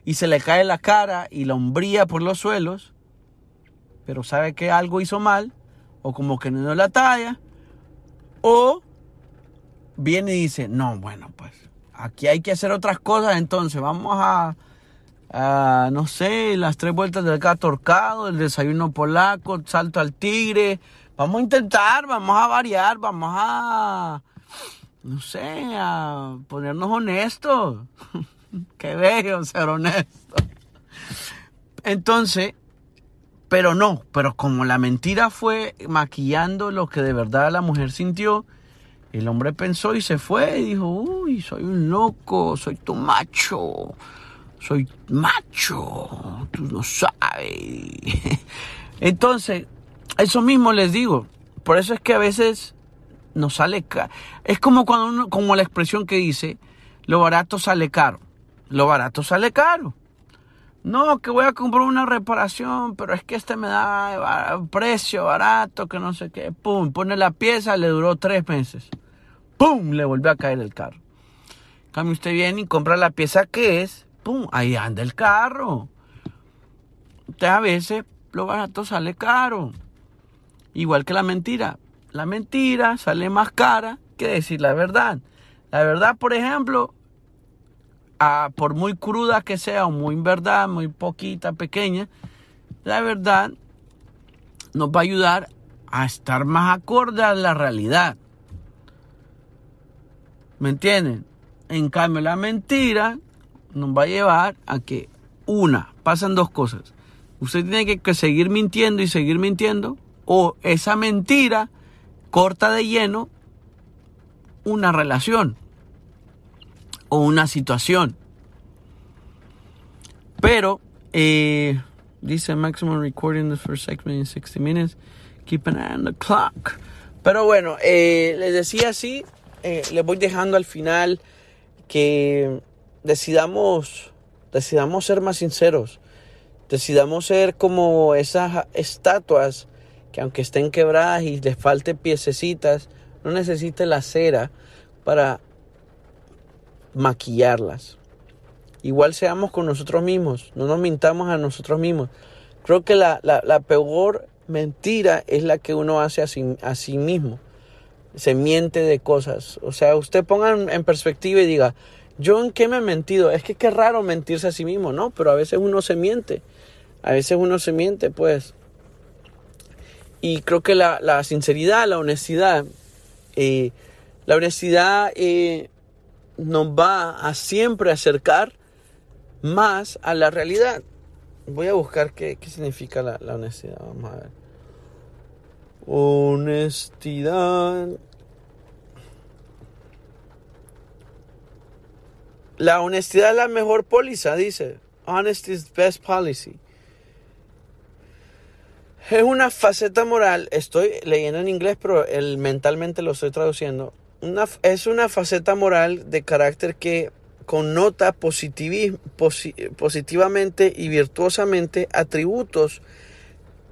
Speaker 1: y se le cae la cara y la hombría por los suelos, pero sabe que algo hizo mal o como que no da la talla o viene y dice, no, bueno, pues aquí hay que hacer otras cosas, entonces vamos a no sé, las tres vueltas del gato horcado, el desayuno polaco, salto al tigre. Vamos a intentar, vamos a variar, vamos a, no sé, a ponernos honestos. <laughs> Qué bello ser honesto. Entonces, pero no, pero como la mentira fue maquillando lo que de verdad la mujer sintió, el hombre pensó y se fue y dijo, uy, soy un loco, soy tu macho soy macho, tú no sabes. <laughs> Entonces, eso mismo les digo. Por eso es que a veces nos sale caro. Es como cuando uno, como la expresión que dice, lo barato sale caro. Lo barato sale caro. No, que voy a comprar una reparación, pero es que este me da precio barato, que no sé qué. Pum, pone la pieza, le duró tres meses. Pum, le volvió a caer el carro. Cambio usted viene y compra la pieza que es, ¡pum! Ahí anda el carro. Entonces a veces lo barato sale caro. Igual que la mentira. La mentira sale más cara que decir la verdad. La verdad, por ejemplo, por muy cruda que sea o muy verdad, muy poquita, pequeña, la verdad nos va a ayudar a estar más acorde a la realidad. ¿Me entienden? En cambio, la mentira nos va a llevar a que, una, pasan dos cosas. Usted tiene que, seguir mintiendo y seguir mintiendo, o esa mentira corta de lleno una relación o una situación. Pero, eh, dice maximum recording the first segment in 60 minutes. Keep an eye on the clock. Pero bueno, eh, les decía así, eh, les voy dejando al final que decidamos, decidamos ser más sinceros. Decidamos ser como esas estatuas que aunque estén quebradas y les falte piececitas, no necesite la cera para maquillarlas. Igual seamos con nosotros mismos, no nos mintamos a nosotros mismos. Creo que la, peor mentira es la que uno hace a sí, a sí, mismo. Se miente de cosas. O sea, usted ponga en perspectiva y diga, ¿yo en qué me he mentido? Es que qué raro mentirse a sí mismo, ¿no? Pero a veces uno se miente. A veces uno se miente, pues. Y creo que la, sinceridad, la honestidad, eh, la honestidad eh, nos va a siempre acercar más a la realidad. Voy a buscar qué, significa la, honestidad. Vamos a ver. Honestidad. La honestidad es la mejor póliza, dice. Honesty is best policy. Es una faceta moral, estoy leyendo en inglés, pero mentalmente lo estoy traduciendo. Es una faceta moral de carácter que connota positivamente y virtuosamente atributos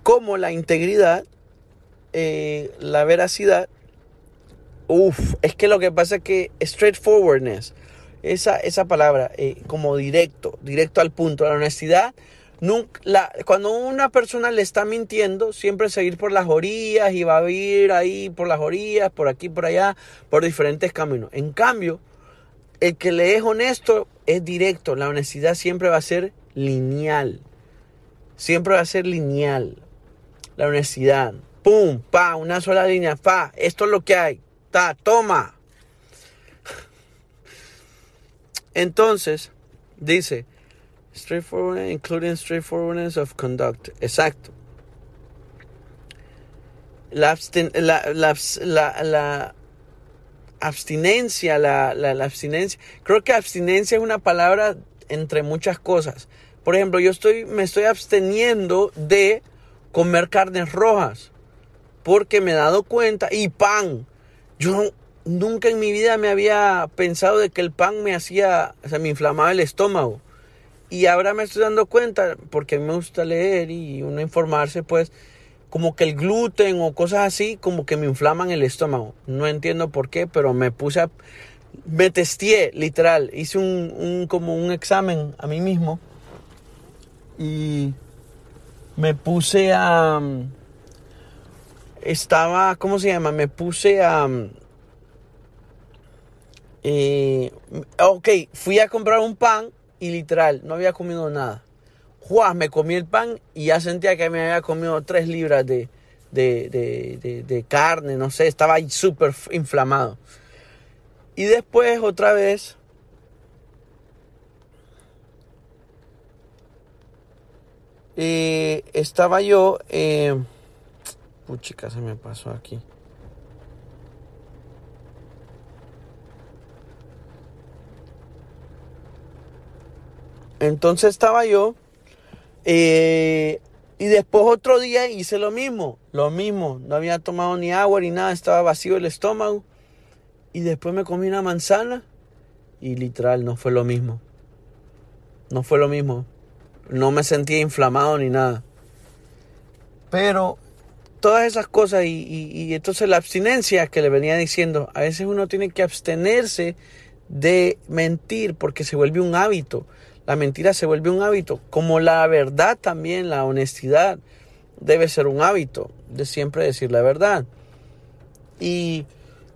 Speaker 1: como la integridad, eh, la veracidad. Uf, es que lo que pasa es que straightforwardness, esa, esa palabra, eh, como directo, directo al punto, la honestidad Nunca, cuando una persona le está mintiendo, siempre seguir por las orillas y va a ir ahí por las orillas, por aquí, por allá, por diferentes caminos. En cambio, el que le es honesto es directo. La honestidad siempre va a ser lineal. Siempre va a ser lineal. La honestidad. Pum, pa, una sola línea, pa, esto es lo que hay. Ta, toma. Entonces, dice, Straightforward, including straightforwardness of conduct. Exacto. La, la, abstinencia, la, abstinencia. Creo que abstinencia es una palabra entre muchas cosas. Por ejemplo, yo estoy, me estoy absteniendo de comer carnes rojas porque me he dado cuenta y pan. Yo nunca en mi vida me había pensado de que el pan me hacía, se me inflamaba el estómago. Y ahora me estoy dando cuenta, porque me gusta leer y uno informarse, pues, como que el gluten o cosas así, como que me inflaman el estómago. No entiendo por qué, pero me puse a... Me testé, literal. Hice un, un como un examen a mí mismo. Y me puse a... Estaba, ¿cómo se llama? Me puse a... Eh, ok, fui a comprar un pan y literal, no había comido nada. Juan, me comí el pan y ya sentía que me había comido tres libras de, de, carne, no sé, estaba súper inflamado. Y después otra vez eh, estaba yo, eh, puchica, se me pasó aquí. Entonces estaba yo eh, y después otro día hice lo mismo, lo mismo, no había tomado ni agua ni nada, estaba vacío el estómago y después me comí una manzana y literal no fue lo mismo, no fue lo mismo, no me sentía inflamado ni nada. Pero todas esas cosas y, y entonces la abstinencia que le venía diciendo, a veces uno tiene que abstenerse de mentir porque se vuelve un hábito. La mentira se vuelve un hábito, como la verdad también, la honestidad debe ser un hábito de siempre decir la verdad. ¿Y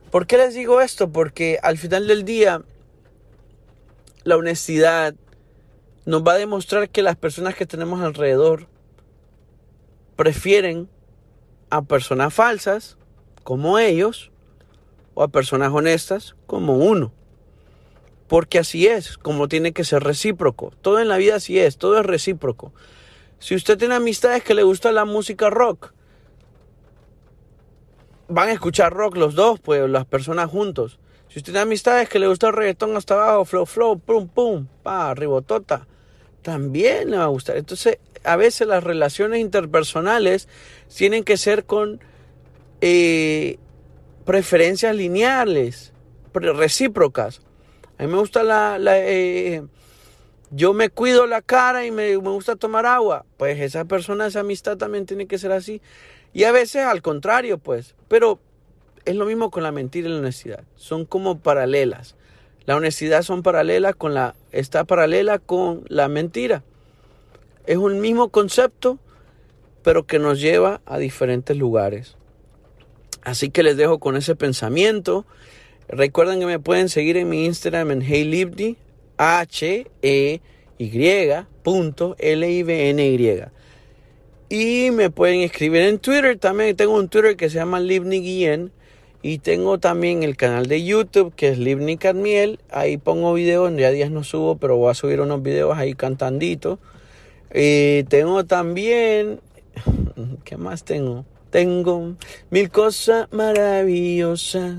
Speaker 1: por qué les digo esto? Porque al final del día, la honestidad nos va a demostrar que las personas que tenemos alrededor prefieren a personas falsas como ellos o a personas honestas como uno. Porque así es, como tiene que ser recíproco. Todo en la vida así es, todo es recíproco. Si usted tiene amistades que le gusta la música rock, van a escuchar rock los dos, pues las personas juntos. Si usted tiene amistades que le gusta el reggaetón hasta abajo, flow, flow, pum, pum, pa, ribotota, también le va a gustar. Entonces, a veces las relaciones interpersonales tienen que ser con eh, preferencias lineales, recíprocas. A mí me gusta la... Eh, yo me cuido la cara y me, me, gusta tomar agua. Pues esa persona, esa amistad también tiene que ser así. Y a veces al contrario, pues. Pero es lo mismo con la mentira y la honestidad. Son como paralelas. La honestidad son paralelas con la, está paralela con la mentira. Es un mismo concepto, pero que nos lleva a diferentes lugares. Así que les dejo con ese pensamiento. Recuerden que me pueden seguir en mi Instagram en HeyLibny, H E Y punto L I V N Y. Me pueden escribir en Twitter. También tengo un Twitter que se llama Livni. Y tengo también el canal de YouTube que es Livni Carmiel. Ahí pongo videos, ya días no subo, pero voy a subir unos videos ahí cantandito. Y tengo también, <laughs> ¿qué más tengo? Tengo mil cosas maravillosas,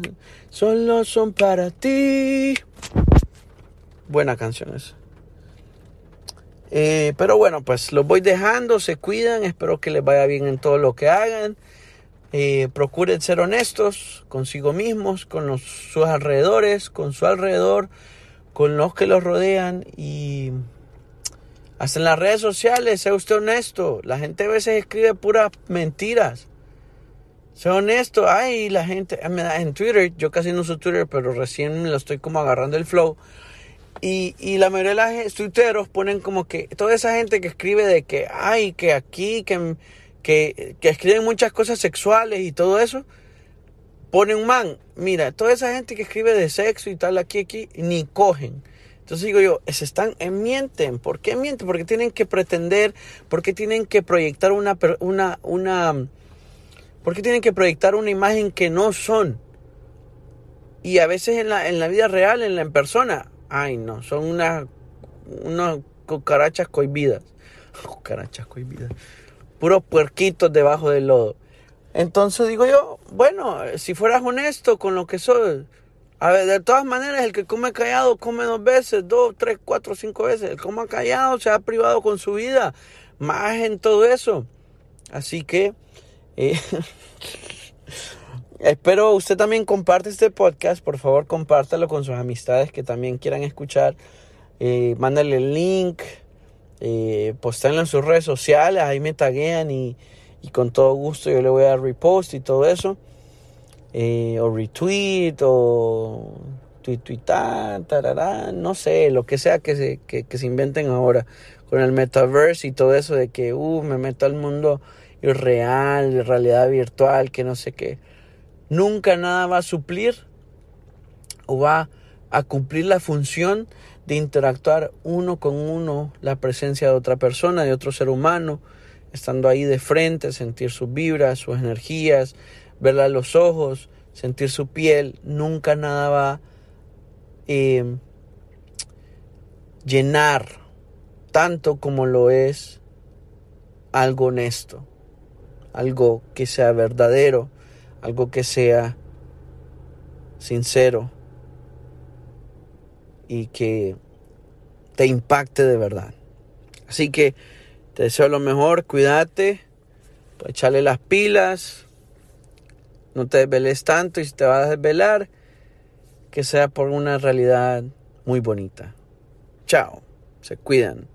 Speaker 1: solo son para ti. Buena canción esa. Eh, pero bueno, pues los voy dejando, se cuidan, espero que les vaya bien en todo lo que hagan. Eh, procuren ser honestos consigo mismos, con los, sus alrededores, con su alrededor, con los que los rodean y hasta en las redes sociales, sea usted honesto. La gente a veces escribe puras mentiras. Sea honesto. Ay, la gente, en Twitter, yo casi no uso Twitter, pero recién me lo estoy como agarrando el flow. Y, y la mayoría de los tuiteros ponen como que toda esa gente que escribe de que, ay, que aquí, que que, escriben muchas cosas sexuales y todo eso, ponen man, mira, toda esa gente que escribe de sexo y tal, aquí, aquí, ni cogen. Entonces digo yo, se están, eh, mienten. ¿Por qué mienten? Porque tienen que pretender, porque tienen que proyectar una, una, una, porque tienen que proyectar una imagen que no son. Y a veces en la, en la vida real, en la en persona, ay no, son unas, unas cucarachas cohibidas. <laughs> Cucarachas cohibidas puros puerquitos debajo del lodo. Entonces digo yo, bueno, si fueras honesto con lo que soy, a ver, de todas maneras, el que come callado come dos veces, dos, tres, cuatro, cinco veces. El que come callado se ha privado con su vida, más en todo eso. Así que, eh, <laughs> espero usted también comparte este podcast. Por favor, compártalo con sus amistades que también quieran escuchar. Eh, mándale el link eh, en sus redes sociales, ahí me taguean y, con todo gusto yo le voy a dar repost y todo eso. Eh, o retweet o tweet, tarará, no sé, lo que sea que se, que, se inventen ahora con el metaverse y todo eso de que uh, me meto al mundo irreal, realidad virtual, que no sé qué. Nunca nada va a suplir o va a cumplir la función de interactuar uno con uno, la presencia de otra persona, de otro ser humano, estando ahí de frente, sentir sus vibras, sus energías, verla a los ojos, sentir su piel, nunca nada va a em, llenar tanto como lo es algo honesto, algo que sea verdadero, algo que sea sincero, y que te impacte de verdad. Así que te deseo lo mejor, cuídate, pues echarle las pilas, no te desveles tanto y si te vas a desvelar, que sea por una realidad muy bonita. Chao, se cuidan.